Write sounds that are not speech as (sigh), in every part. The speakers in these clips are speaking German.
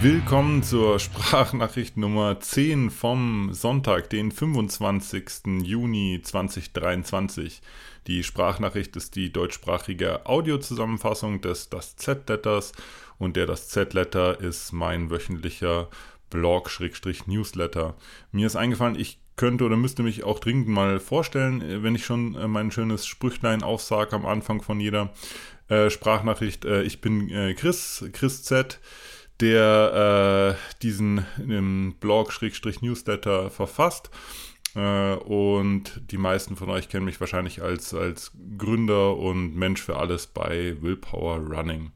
Willkommen zur Sprachnachricht Nummer 10 vom Sonntag, den 25. Juni 2023. Die Sprachnachricht ist die deutschsprachige Audiozusammenfassung des Das Z-Letters und der Das Z-Letter ist mein wöchentlicher Blog-Newsletter. Mir ist eingefallen, ich könnte oder müsste mich auch dringend mal vorstellen, wenn ich schon äh, mein schönes Sprüchlein aufsage am Anfang von jeder äh, Sprachnachricht. Äh, ich bin äh, Chris, Chris Z der äh, diesen Blog-Newsletter verfasst. Äh, und die meisten von euch kennen mich wahrscheinlich als, als Gründer und Mensch für alles bei Willpower Running.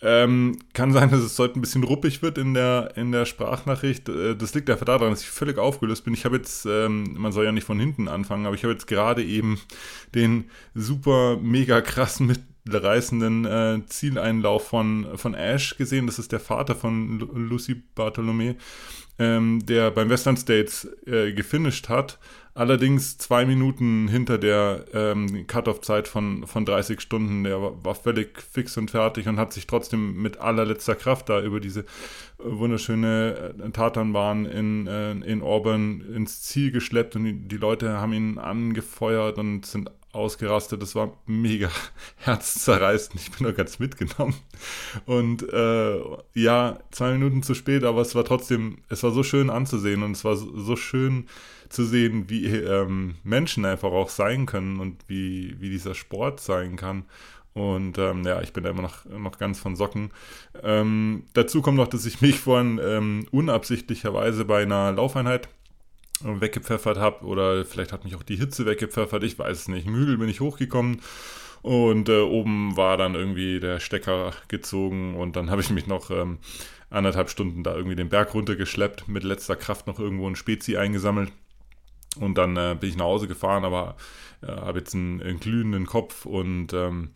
Ähm, kann sein, dass es heute ein bisschen ruppig wird in der, in der Sprachnachricht. Äh, das liegt einfach daran, dass ich völlig aufgelöst bin. Ich habe jetzt, ähm, man soll ja nicht von hinten anfangen, aber ich habe jetzt gerade eben den super mega krassen mit reißenden äh, Zieleinlauf von, von Ash gesehen. Das ist der Vater von Lu Lucy Bartolome, ähm, der beim Western States äh, gefinisht hat. Allerdings zwei Minuten hinter der ähm, Cut-Off-Zeit von, von 30 Stunden. Der war, war, völlig fix und fertig und hat sich trotzdem mit allerletzter Kraft da über diese äh, wunderschöne äh, Tatanbahn in, äh, in Auburn ins Ziel geschleppt und die, die Leute haben ihn angefeuert und sind ausgerastet. Das war mega (laughs) herzzerreißend. Ich bin da ganz mitgenommen. Und äh, ja, zwei Minuten zu spät, aber es war trotzdem, es war so schön anzusehen und es war so, so schön zu sehen, wie ähm, Menschen einfach auch sein können und wie, wie dieser Sport sein kann. Und ähm, ja, ich bin da immer noch, noch ganz von Socken. Ähm, dazu kommt noch, dass ich mich vorhin ähm, unabsichtlicherweise bei einer Laufeinheit weggepfeffert habe oder vielleicht hat mich auch die Hitze weggepfeffert, ich weiß es nicht. Im Hügel bin ich hochgekommen und äh, oben war dann irgendwie der Stecker gezogen und dann habe ich mich noch ähm, anderthalb Stunden da irgendwie den Berg runtergeschleppt, mit letzter Kraft noch irgendwo ein Spezi eingesammelt und dann äh, bin ich nach Hause gefahren, aber äh, habe jetzt einen, einen, glühenden Kopf und ähm,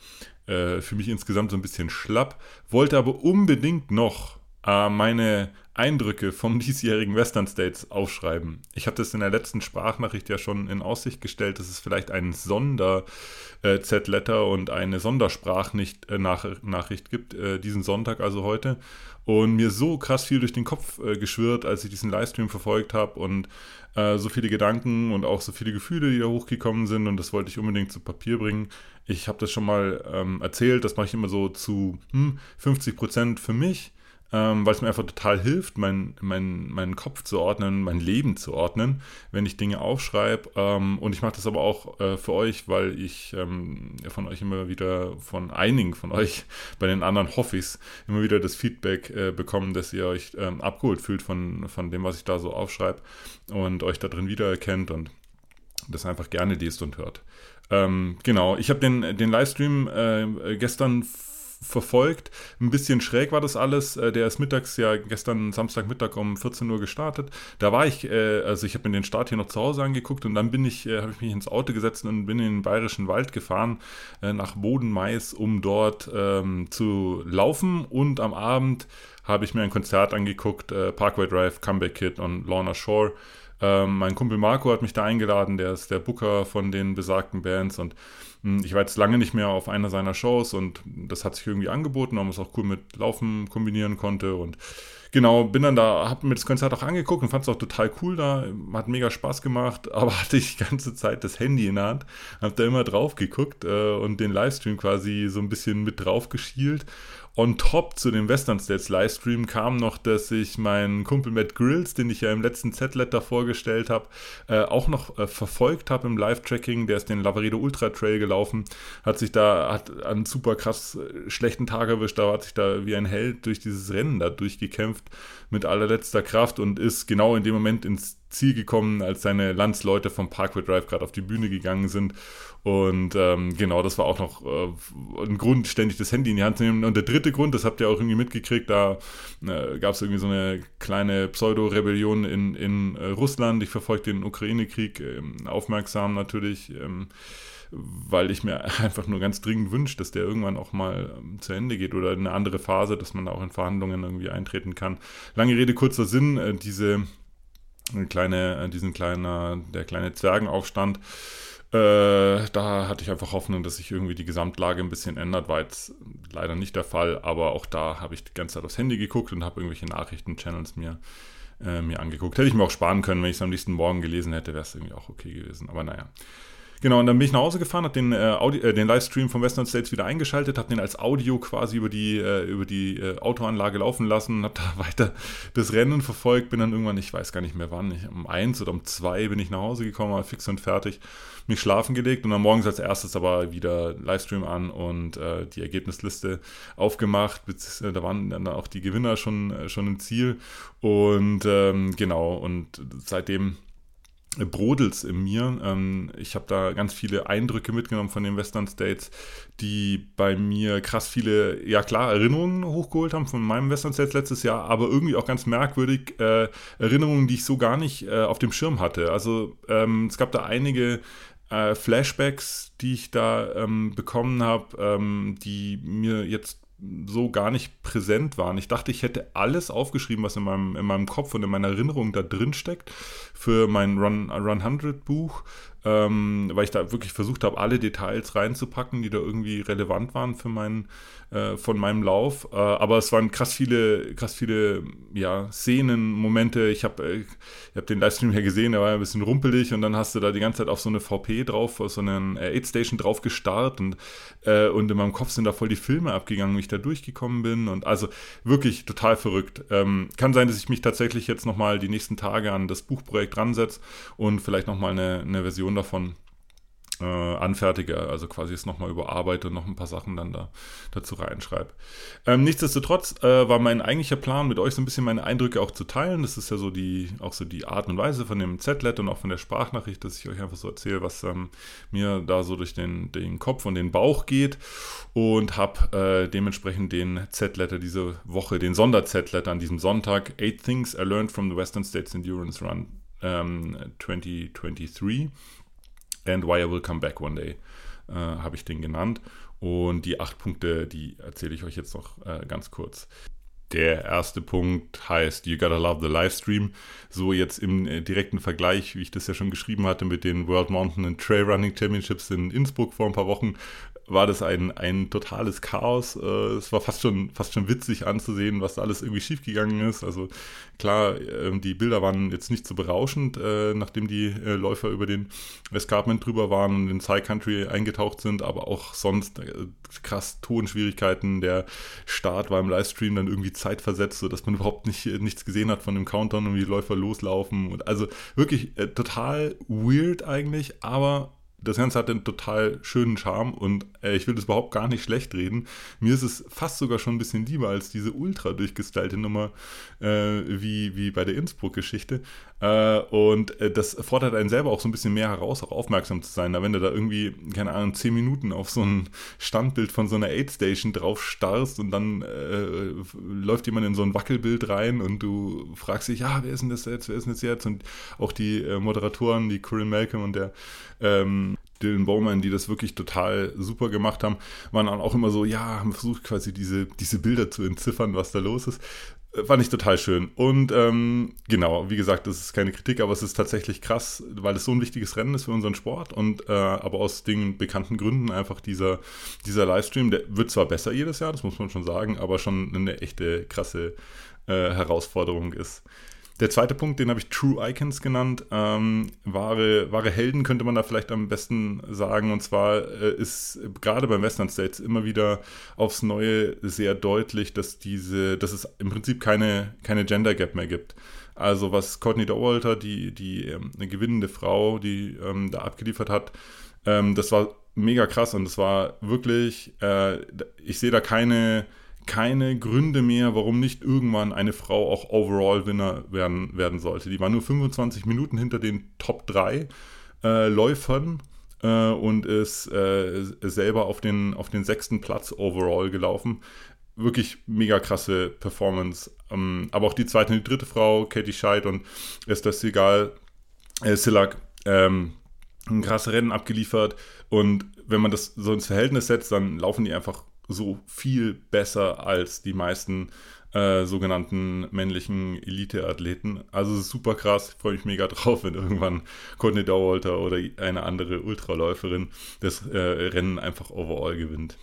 äh, für mich insgesamt so ein bisschen schlapp, wollte aber unbedingt noch äh, meine Eindrücke vom (laughs) diesjährigen Western States aufschreiben. Ich habe das in der letzten Sprachnachricht ja schon in Aussicht gestellt, dass es vielleicht einen Sonder-Z-Letter und eine Sondersprachnachricht gibt, äh, diesen Sonntag, also heute. Und mir so krass viel durch den Kopf äh, geschwirrt, als ich diesen Livestream verfolgt habe und äh, so viele Gedanken und auch so viele Gefühle, die da hochgekommen sind. Und das wollte ich unbedingt zu Papier bringen. Ich habe das schon mal ähm, erzählt, das mache ich immer so zu hm, 50 Prozent für mich ähm, weil es mir einfach total hilft, mein, mein, meinen Kopf zu ordnen, mein Leben zu ordnen, wenn ich Dinge aufschreibe. Ähm, und ich mache das aber auch äh, für euch, weil ich ähm, von euch immer wieder, von einigen von euch, (laughs) bei den anderen hoffe ich immer wieder das Feedback äh, bekommen, dass ihr euch ähm, abgeholt fühlt von, von dem, was ich da so aufschreibe und euch da drin wiedererkennt und das einfach gerne liest und hört. Ähm, genau, ich habe den, den Livestream äh, gestern verfolgt. Ein bisschen schräg war das alles. Äh, der ist mittags ja gestern Samstagmittag um 14 Uhr gestartet. Da war ich, äh, also ich habe mir den Start hier noch zu Hause angeguckt und dann bin ich, äh, habe ich mich ins Auto gesetzt und bin in den Bayerischen Wald gefahren nach Bodenmais, um dort ähm, zu laufen und am Abend habe ich mir ein Konzert angeguckt, Parkway Drive, Comeback Kid und Lorna Shore. Ähm, mein Kumpel Marco hat mich da eingeladen, der ist der Booker von den besagten Bands und mh, hm, ich war jetzt lange nicht mehr auf einer seiner Shows und das hat sich irgendwie angeboten, weil man es auch cool mit Laufen kombinieren konnte und genau, bin dann da, hab mir das Konzert auch angeguckt und fand es auch total cool da, hat mega Spaß gemacht, (laughs) aber hatte ich die ganze Zeit das Handy in der Hand, hab da immer drauf geguckt äh, und den Livestream quasi so ein bisschen mit drauf geschielt On top zu dem Western States Livestream kam noch, dass ich meinen Kumpel Matt Grills, den ich ja im letzten Z-Letter vorgestellt habe, äh, auch noch äh, verfolgt habe im Live-Tracking. Der ist den Lavaredo Ultra Trail gelaufen, hat sich da, hat einen super krass äh, schlechten Tag erwischt, da hat sich da wie ein Held durch dieses Rennen da durchgekämpft mit allerletzter Kraft und ist genau in dem Moment ins Ziel gekommen, als seine Landsleute vom Parkway Drive gerade auf die Bühne gegangen sind. Und ähm, genau, das war auch noch äh, ein Grund, ständig das Handy in die Hand zu nehmen. Und der dritte Grund, das habt ihr auch irgendwie mitgekriegt, da äh, gab es irgendwie so eine kleine Pseudo-Rebellion in, in äh, Russland. Ich verfolge den Ukraine-Krieg ähm, aufmerksam natürlich. Ähm, weil ich mir (laughs) einfach nur ganz dringend wünsche, dass der irgendwann auch mal ähm, zu Ende geht oder in eine andere Phase, dass man da auch in Verhandlungen irgendwie eintreten kann. Lange Rede, kurzer Sinn, äh, diese kleine, äh, diesen kleiner, der kleine Zwergenaufstand Äh, da hatte ich einfach Hoffnung, dass sich irgendwie die Gesamtlage ein bisschen ändert. War jetzt leider nicht der Fall, aber auch da habe ich die ganze Zeit aufs Handy geguckt und habe irgendwelche Nachrichten-Channels mir, äh, mir angeguckt. Hätte ich mir auch sparen können, wenn ich es am nächsten Morgen gelesen hätte, wäre es irgendwie auch okay gewesen. Aber naja. Genau, und dann bin ich nach Hause gefahren, habe den, äh, äh, den Livestream von Western States wieder eingeschaltet, habe den als Audio quasi über die, äh, über die äh, Autoanlage laufen lassen, habe (laughs) da weiter das Rennen verfolgt, bin dann irgendwann, ich weiß gar nicht mehr wann, ich, um eins oder um zwei bin ich nach Hause gekommen, war fix und fertig, mich schlafen gelegt und dann morgens als erstes aber wieder Livestream an und äh, die Ergebnisliste aufgemacht, äh, da waren dann auch die Gewinner schon, schon im Ziel. Und ähm, genau, und seitdem Brodels in mir. Ähm, ich habe da ganz viele Eindrücke mitgenommen von den Western States, die bei mir krass viele, ja klar, Erinnerungen hochgeholt haben von meinem Western States letztes Jahr, aber irgendwie auch ganz merkwürdig äh, Erinnerungen, die ich so gar nicht äh, auf dem Schirm hatte. Also ähm, es gab da einige äh, Flashbacks, die ich da ähm, bekommen habe, ähm, die mir jetzt so gar nicht präsent waren. Ich dachte, ich hätte alles aufgeschrieben, was in meinem, in meinem Kopf und in meiner Erinnerung da drin steckt für mein Run, Run 100 Buch, ähm, weil ich da wirklich versucht habe, alle Details reinzupacken, die da irgendwie relevant waren für meinen, äh, von meinem Lauf. Äh, aber es waren krass viele, krass viele ja, Szenen, Momente. Ich habe äh, hab den Livestream ja gesehen, der war ein bisschen rumpelig und dann hast du da die ganze Zeit auf so eine VP drauf, auf so einen äh, Aid Station drauf gestarrt und, äh, und in meinem Kopf sind da voll die Filme abgegangen, wie ich da durchgekommen bin. Und also wirklich total verrückt. Ähm, kann sein, dass ich mich tatsächlich jetzt nochmal die nächsten Tage an das Buchprojekt ransetze und vielleicht nochmal eine, eine Version davon äh, anfertige, also quasi es nochmal überarbeite und noch ein paar Sachen dann da dazu reinschreibe. Ähm, nichtsdestotrotz äh, war mein eigentlicher Plan, mit euch so ein bisschen meine Eindrücke auch zu teilen. Das ist ja so die, auch so die Art und Weise von dem Z-Let und auch von der Sprachnachricht, dass ich euch einfach so erzähle, was ähm, mir da so durch den, den Kopf und den Bauch geht und habe äh, dementsprechend den Z-Letter diese Woche, den Sonder-Z-Letter an diesem Sonntag, Eight Things I Learned from the Western States Endurance Run ähm, 2023 and Why I Will Come Back One Day, äh, habe ich den genannt. Und die acht Punkte, die erzähle ich euch jetzt noch äh, ganz kurz. Der erste Punkt heißt You Gotta Love the Livestream. So jetzt im äh, direkten Vergleich, wie ich das ja schon geschrieben hatte mit den World Mountain and Trail Running Championships in Innsbruck vor ein paar Wochen, war das ein, ein totales Chaos. Äh, es war fast schon, fast schon witzig anzusehen, was da alles irgendwie schiefgegangen ist. Also klar, ähm, die Bilder waren jetzt nicht so berauschend, äh, nachdem die äh, Läufer über den Escarpment drüber waren und in Side Country eingetaucht sind, aber auch sonst krass Tonschwierigkeiten. Der Start war im Livestream dann irgendwie zeitversetzt, sodass man überhaupt nicht, nichts gesehen hat von dem Countdown und wie die Läufer loslaufen. Und also wirklich total weird eigentlich, aber das Ganze hat einen total schönen Charme und äh, ich will das überhaupt gar nicht schlecht reden. Mir ist es fast sogar schon ein bisschen lieber als diese ultra durchgestylte Nummer äh, wie, wie bei der Innsbruck-Geschichte. Äh, und äh, das fordert einen selber auch so ein bisschen mehr heraus, auch aufmerksam zu sein. Da wenn du da irgendwie, keine Ahnung, zehn Minuten auf so ein Standbild von so einer Aid-Station drauf starrst und dann äh, läuft jemand in so ein Wackelbild rein und du fragst dich, ja, wer ist denn das jetzt, wer ist denn das jetzt? Und auch die äh, Moderatoren, die Corinne Malcolm und der ähm, Dylan Bowman, die das wirklich total super gemacht haben, waren auch immer so, ja, haben versucht quasi diese, diese Bilder zu entziffern, was da los ist. Äh, fand ich total schön. Und ähm, genau, wie gesagt, das ist keine Kritik, aber es ist tatsächlich krass, weil es so ein wichtiges Rennen ist für unseren Sport und äh, aber aus den bekannten Gründen einfach dieser, dieser Livestream, der wird zwar besser jedes Jahr, das muss man schon sagen, aber schon eine echte krasse äh, Herausforderung ist. Der zweite Punkt, den habe ich True Icons genannt. Ähm, wahre, wahre Helden könnte man da vielleicht am besten sagen. Und zwar äh, ist gerade beim Western States immer wieder aufs Neue sehr deutlich, dass diese, dass es im Prinzip keine, keine Gender Gap mehr gibt. Also was Courtney Dauwalter, die, die ähm, eine gewinnende Frau, die ähm, da abgeliefert hat, ähm, das war mega krass und das war wirklich, äh, ich sehe da keine keine Gründe mehr, warum nicht irgendwann eine Frau auch Overall-Winner werden, werden sollte. Die war nur 25 Minuten hinter den Top 3 äh, Läufern äh, und ist äh, selber auf den, auf den sechsten Platz Overall gelaufen. Wirklich mega krasse Performance. Ähm, aber auch die zweite und die dritte Frau, Katie Scheid und Esther Segal, äh, Silak, ähm, ein krasses Rennen abgeliefert. Und wenn man das so ins Verhältnis setzt, dann laufen die einfach so viel besser als die meisten äh, sogenannten männlichen Elite-Athleten. Also super krass, freue mich mega drauf, wenn irgendwann Courtney Dauwalter oder eine andere Ultraläuferin das äh, Rennen einfach overall gewinnt.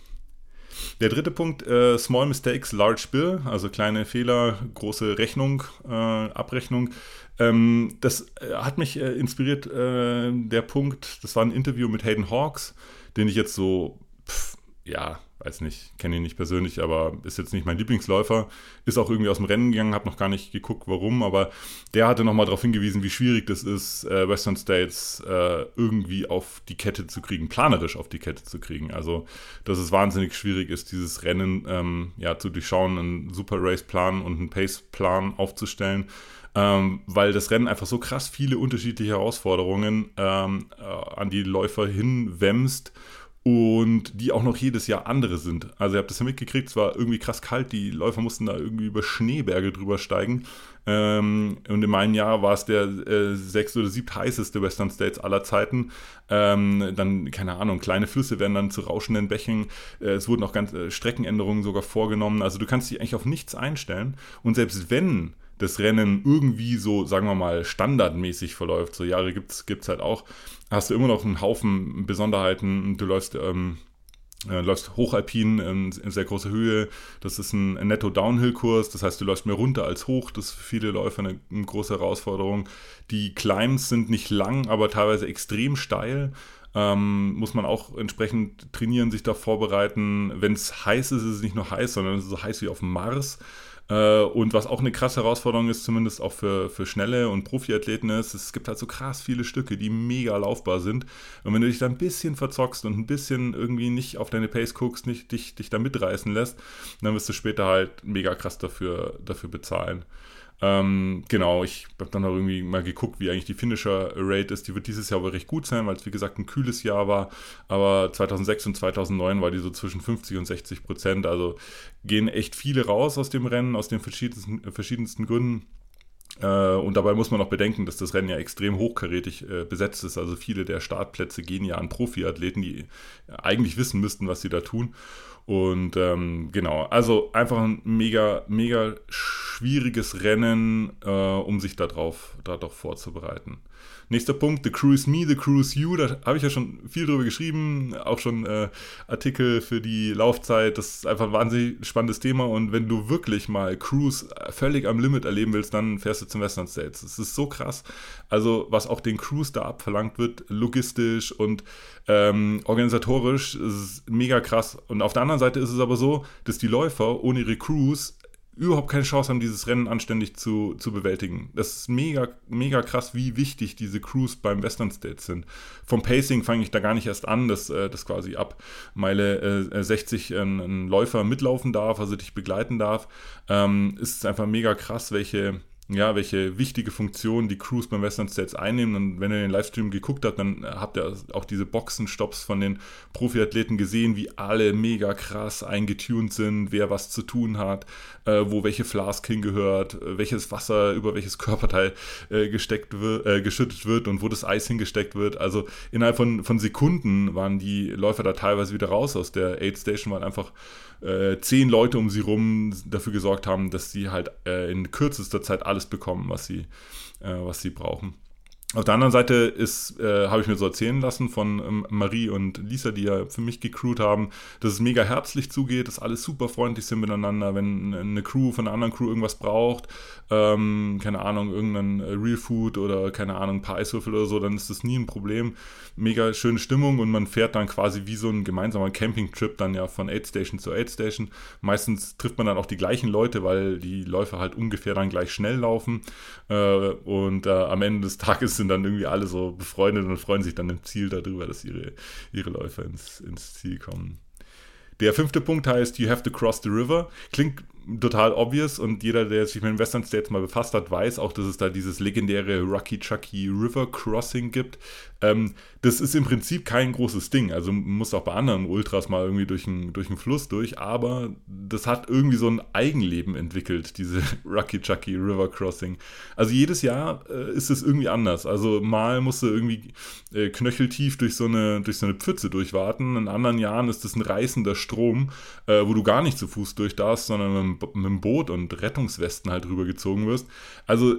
Der dritte Punkt, äh, Small Mistakes, Large Bill, also kleine Fehler, große Rechnung, äh, Abrechnung. Ähm, das äh, hat mich äh, inspiriert, äh, der Punkt, das war ein Interview mit Hayden Hawks, den ich jetzt so, pff, ja, weiß nicht, kenne ihn nicht persönlich, aber ist jetzt nicht mein Lieblingsläufer. Ist auch irgendwie aus dem Rennen gegangen, habe noch gar nicht geguckt, warum, aber der hatte nochmal darauf hingewiesen, wie schwierig das ist, äh, Western States äh, irgendwie auf die Kette zu kriegen, planerisch auf die Kette zu kriegen. Also, dass es wahnsinnig schwierig ist, dieses Rennen ähm, ja, zu durchschauen, einen Super Race-Plan und einen Pace-Plan aufzustellen. Ähm, weil das Rennen einfach so krass viele unterschiedliche Herausforderungen ähm, äh, an die Läufer hinwämst und die auch noch jedes Jahr andere sind. Also ihr habt das ja mitgekriegt, es war irgendwie krass kalt, die Läufer mussten da irgendwie über Schneeberge drüber steigen. Ähm, und in meinem Jahr war es der äh, sechs- oder siebt heißeste Western States aller Zeiten. Ähm, dann, keine Ahnung, kleine Flüsse werden dann zu rauschenden Bächen. Äh, es wurden auch ganz äh, Streckenänderungen sogar vorgenommen. Also du kannst dich eigentlich auf nichts einstellen. Und selbst wenn das Rennen irgendwie so, sagen wir mal, standardmäßig verläuft, so Jahre gibt es halt auch, hast du immer noch einen Haufen Besonderheiten. Du läufst, ähm, äh, läufst hochalpin in, in, sehr großer Höhe. Das ist ein, Netto-Downhill-Kurs. Das heißt, du läufst mehr runter als hoch. Das ist für viele Läufer eine, eine große Herausforderung. Die Climbs sind nicht lang, aber teilweise extrem steil. Ähm, muss man auch entsprechend trainieren, sich da vorbereiten. Wenn es heiß ist, ist es nicht nur heiß, sondern es ist so heiß wie auf dem Mars. Äh, und was auch eine krasse Herausforderung ist, zumindest auch für, für schnelle und Profiathleten ist, es gibt halt so krass viele Stücke, die mega laufbar sind. Und wenn du dich da ein bisschen verzockst und ein bisschen irgendwie nicht auf deine Pace guckst, nicht dich, dich da mitreißen lässt, dann wirst du später halt mega krass dafür, dafür bezahlen. Ähm, genau, ich habe dann auch irgendwie mal geguckt, wie eigentlich die Finisher-Rate ist. Die wird dieses Jahr aber recht gut sein, weil es wie gesagt ein kühles Jahr war. Aber 2006 und 2009 war die so zwischen 50 und 60 Prozent. Also gehen echt viele raus aus dem Rennen, aus den verschiedensten, verschiedensten Gründen. Äh, und dabei muss man auch bedenken, dass das Rennen ja extrem hochkarätig äh, besetzt ist. Also viele der Startplätze gehen ja an Profiathleten, die eigentlich wissen müssten, was sie da tun. Und ähm, genau, also einfach ein mega, mega schwieriges Rennen, äh, um sich darauf, darauf vorzubereiten. Nächster Punkt, The Crew is Me, The Crew is You. Da habe ich ja schon viel drüber geschrieben, auch schon äh, Artikel für die Laufzeit. Das ist einfach ein wahnsinnig spannendes Thema. Und wenn du wirklich mal Cruise völlig am Limit erleben willst, dann fährst du zum Western States. Das ist so krass. Also, was auch den Cruise da abverlangt wird, logistisch und ähm, organisatorisch, ist mega krass. Und auf der anderen Seite ist es aber so, dass die Läufer ohne ihre Crews überhaupt keine Chance haben, dieses Rennen anständig zu, zu bewältigen. Das ist mega, mega krass, wie wichtig diese Crews beim Western States sind. Vom Pacing fange ich da gar nicht erst an, dass äh, das quasi ab Meile äh, 60 ein, ein, Läufer mitlaufen darf, also dich begleiten darf. Ähm, ist einfach mega krass, welche ja, welche wichtige Funktion die Crews beim Western States einnehmen. Und wenn ihr den Livestream geguckt habt, dann habt ihr auch diese Boxenstops von den Profiathleten gesehen, wie alle mega krass eingetunt sind, wer was zu tun hat, äh, wo welche Flask hingehört, welches Wasser über welches Körperteil äh, gesteckt wird, äh, geschüttet wird und wo das Eis hingesteckt wird. Also innerhalb von, von Sekunden waren die Läufer da teilweise wieder raus aus der Aid Station, weil einfach äh, zehn Leute um sie rum dafür gesorgt haben, dass sie halt äh, in kürzester Zeit alles bekommen, was sie, äh, was sie brauchen. Auf der anderen Seite ist, äh, habe ich mir so erzählen lassen von ähm, Marie und Lisa, die ja für mich gecrewt haben, dass es mega herzlich zugeht, dass alle super freundlich sind miteinander, wenn eine Crew von einer anderen Crew irgendwas braucht, ähm, keine Ahnung, irgendein äh, Real Food oder keine Ahnung, ein paar Eiswürfel oder so, dann ist das nie ein Problem. Mega schöne Stimmung und man fährt dann quasi wie so ein gemeinsamer Campingtrip dann ja von Aid Station zu Aid Station. Meistens trifft man dann auch die gleichen Leute, weil die Läufer halt ungefähr dann gleich schnell laufen äh, und äh, am Ende des Tages sind dann irgendwie alle so befreundet und freuen sich dann im Ziel darüber, dass ihre, ihre Läufer ins, ins Ziel kommen. Der fünfte Punkt heißt You have to cross the river. Klingt total obvious und jeder, der sich mit den Western States mal befasst hat, weiß auch, dass es da dieses legendäre Rocky Chucky River Crossing gibt. Ähm, das ist im Prinzip kein großes Ding. Also man muss auch bei anderen Ultras mal irgendwie durch einen durch Fluss durch, aber das hat irgendwie so ein Eigenleben entwickelt, (laughs) diese Rocky Chucky River Crossing. Also jedes Jahr äh, ist es irgendwie anders. Also mal musst du irgendwie äh, knöcheltief durch so, eine, durch so eine Pfütze durchwarten. In anderen Jahren ist es ein reißender Strom, äh, wo du gar nicht zu Fuß durch darfst, sondern mit mit, dem Boot und Rettungswesten halt rübergezogen wirst. Also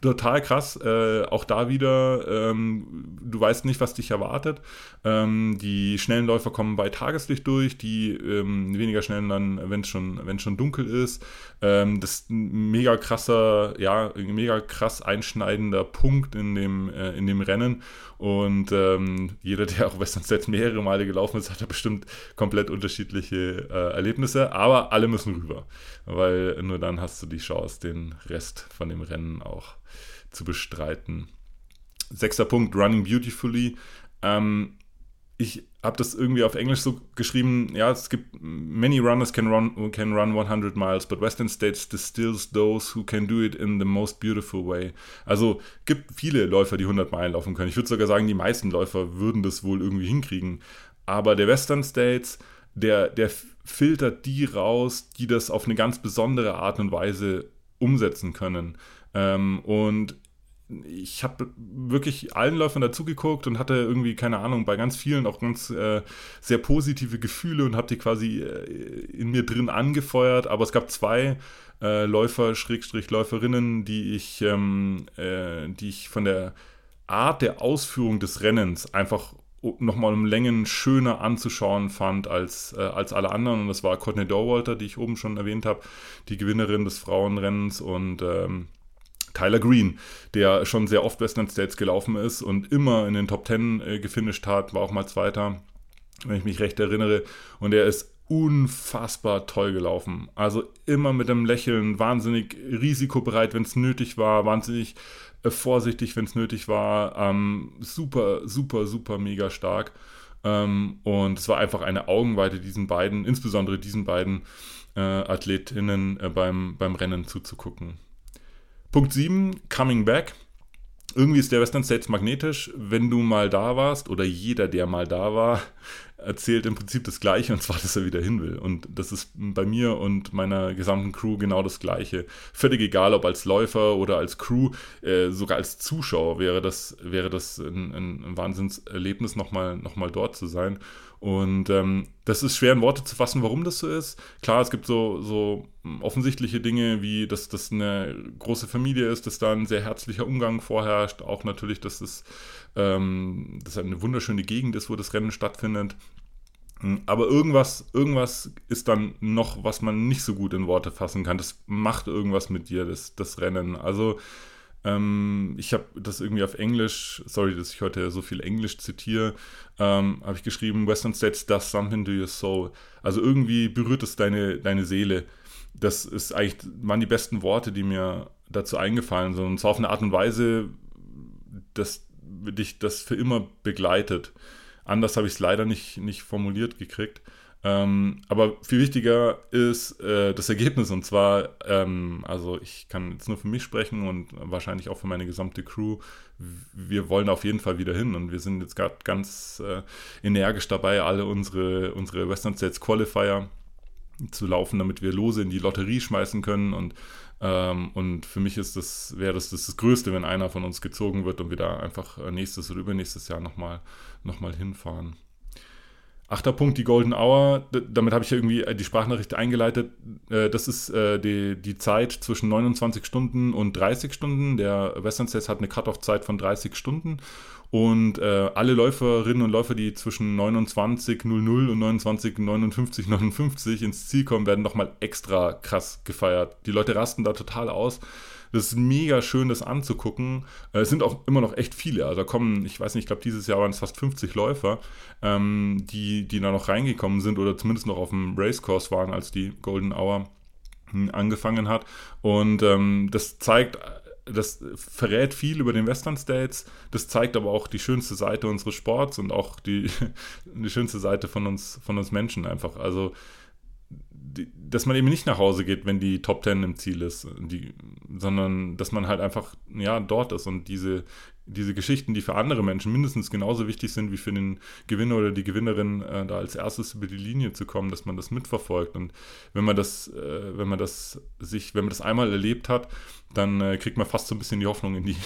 total krass. Äh, auch da wieder, ähm, du weißt nicht, was dich erwartet. Ähm, die schnellen Läufer kommen bei Tageslicht durch, die ähm, weniger schnellen dann, wenn es schon, schon dunkel ist. Ähm, das ist ein mega krasser, ja, mega krass einschneidender Punkt in dem, äh, in dem Rennen. Und ähm, jeder, der auch Western States mehrere Male gelaufen ist, hat da bestimmt komplett unterschiedliche äh, Erlebnisse. Aber alle müssen rüber, weil nur dann hast du die Chance, den Rest von dem Rennen auch zu bestreiten. Sechster Punkt, Running Beautifully. Ähm, ich habe das irgendwie auf Englisch so geschrieben, ja, es gibt many runners can run, can run 100 miles, but Western States distills those who can do it in the most beautiful way. Also gibt viele Läufer, die 100 Meilen laufen können. Ich würde sogar sagen, die meisten Läufer würden das wohl irgendwie hinkriegen. Aber der Western States, der, der filtert die raus, die das auf eine ganz besondere Art und Weise umsetzen können. Ähm, und ich habe wirklich allen Läufern dazugeguckt und hatte irgendwie, keine Ahnung, bei ganz vielen auch ganz äh, sehr positive Gefühle und habe die quasi äh, in mir drin angefeuert. Aber es gab zwei äh, Läufer, Schrägstrich Läuferinnen, die ich, ähm, äh, die ich von der Art der Ausführung des Rennens einfach nochmal um Längen schöner anzuschauen fand als, äh, als alle anderen. Und das war Courtney Dorwalter, die ich oben schon erwähnt habe, die Gewinnerin des Frauenrennens und ähm, Tyler Green, der schon sehr oft Western States gelaufen ist und immer in den Top Ten äh, gefinisht hat, war auch mal Zweiter, wenn ich mich recht erinnere. Und er ist unfassbar toll gelaufen. Also immer mit einem Lächeln, wahnsinnig risikobereit, wenn es nötig war, wahnsinnig äh, vorsichtig, wenn es nötig war. Ähm, super, super, super mega stark. Ähm, und es war einfach eine Augenweite, diesen beiden, insbesondere diesen beiden äh, Athletinnen äh, beim, beim Rennen zuzugucken. Punkt 7, Coming Back. Irgendwie ist der Western States magnetisch. Wenn du mal da warst oder jeder, der mal da war, erzählt im Prinzip das Gleiche und zwar, dass er wieder hin will. Und das ist bei mir und meiner gesamten Crew genau das Gleiche. Völlig egal, ob als Läufer oder als Crew, äh, sogar als Zuschauer wäre das, wäre das ein, ein Wahnsinnserlebnis, nochmal noch mal dort zu sein. Und ähm, das ist schwer in Worte zu fassen, warum das so ist. Klar, es gibt so, so offensichtliche Dinge, wie dass das eine große Familie ist, dass da ein sehr herzlicher Umgang vorherrscht. Auch natürlich, dass es ähm, dass eine wunderschöne Gegend ist, wo das Rennen stattfindet. Aber irgendwas, irgendwas ist dann noch, was man nicht so gut in Worte fassen kann. Das macht irgendwas mit dir, das, das Rennen. Also ähm, ich habe das irgendwie auf Englisch, sorry, dass ich heute so viel Englisch zitiere, ähm, habe ich geschrieben, Western States does something to your soul. Also irgendwie berührt es deine, deine Seele. Das ist eigentlich, waren die besten Worte, die mir dazu eingefallen sind. Und zwar auf eine Art und Weise, dass dich das für immer begleitet. Anders habe ich es leider nicht, nicht formuliert gekriegt. Ähm, aber viel wichtiger ist äh, das Ergebnis und zwar, ähm, also ich kann jetzt nur für mich sprechen und wahrscheinlich auch für meine gesamte Crew. Wir wollen auf jeden Fall wieder hin und wir sind jetzt gerade ganz äh, energisch dabei, alle unsere, unsere Western States Qualifier zu laufen, damit wir Lose in die Lotterie schmeißen können und ähm, und für mich ist das, wäre das, das das Größte, wenn einer von uns gezogen wird und wir da einfach äh, nächstes oder übernächstes Jahr nochmal noch mal hinfahren. Achter Punkt, die Golden Hour. Damit habe ich irgendwie äh, die Sprachnachricht eingeleitet. Äh, das ist äh, die, die Zeit zwischen 29 Stunden und 30 Stunden. Der Western States hat eine Cut-Off-Zeit von 30 Stunden. Und alle Läuferinnen und Läufer, die zwischen 29.00 und 29.59, 59 ins Ziel kommen, werden nochmal extra krass gefeiert. Die Leute rasten da total aus. Das ist mega schön, das anzugucken. Äh, es sind auch immer noch echt viele. Also da kommen, ich weiß nicht, ich glaube, dieses Jahr waren es fast 50 Läufer, ähm, die, die da noch reingekommen sind oder zumindest noch auf dem Racecourse waren, als die Golden Hour hm, angefangen hat. Und ähm, das zeigt, das verrät viel über den Western States. Das zeigt aber auch die schönste Seite unseres Sports und auch die, (laughs) die schönste Seite von uns, von uns Menschen einfach. Also dass man eben nicht nach Hause geht, wenn die Top Ten im Ziel ist, die, sondern dass man halt einfach ja dort ist und diese, diese Geschichten, die für andere Menschen mindestens genauso wichtig sind wie für den Gewinner oder die Gewinnerin, äh, da als erstes über die Linie zu kommen, dass man das mitverfolgt. Und wenn man das, äh, wenn man das sich, wenn man das einmal erlebt hat, dann äh, kriegt man fast so ein bisschen die Hoffnung in die,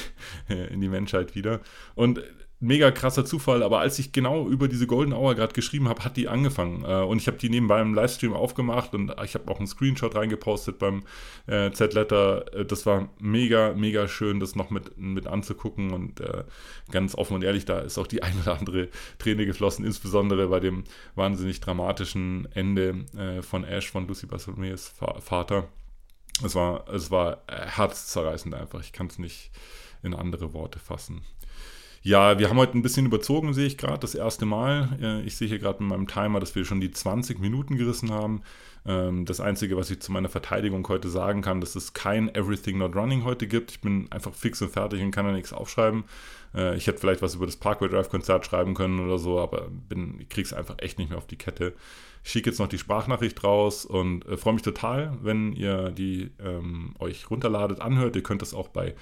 (laughs) in die Menschheit wieder. Und mega krasser Zufall, aber als ich genau über diese Golden Hour gerade geschrieben habe, hat die angefangen. Äh, und ich habe die nebenbei im Livestream aufgemacht und ich habe auch einen Screenshot reingepostet beim äh, Z-Letter. Äh, das war mega, mega schön, das noch mit, mit anzugucken. Und äh, ganz offen und ehrlich, da ist auch die eine oder andere Träne geflossen, insbesondere bei dem wahnsinnig dramatischen Ende äh, von Ash, von Lucy Bartholomews Vater. Es war, es war herzzerreißend einfach. Ich kann es nicht in andere Worte fassen. Ja, wir haben heute ein bisschen überzogen, sehe ich gerade, das erste Mal. Äh, ich sehe hier gerade mit meinem Timer, dass wir schon die 20 Minuten gerissen haben. Ähm, das Einzige, was ich zu meiner Verteidigung heute sagen kann, dass es kein Everything Not Running heute gibt. Ich bin einfach fix und fertig und kann da nichts aufschreiben. Äh, ich hätte vielleicht was über das Parkway Drive Konzert schreiben können oder so, aber bin, ich krieg's einfach echt nicht mehr auf die Kette. Schicke jetzt noch die Sprachnachricht raus und äh, freue mich total, wenn ihr die ähm, euch runterladet, anhört. Ihr könnt das auch bei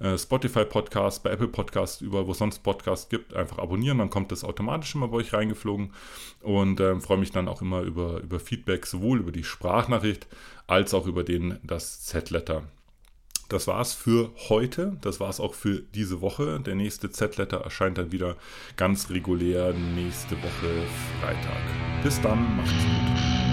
äh, Spotify Podcast, bei Apple Podcast, überall, wo sonst Podcasts gibt, einfach abonnieren. Dann kommt das automatisch immer bei euch reingeflogen und äh, freue mich dann auch immer über, über Feedback, sowohl über die Sprachnachricht als auch über den, das Z-Letter. Das war's für heute. Das war's auch für diese Woche. Der nächste Z-Letter erscheint dann wieder ganz regulär nächste Woche Freitag. Bis dann, macht's gut.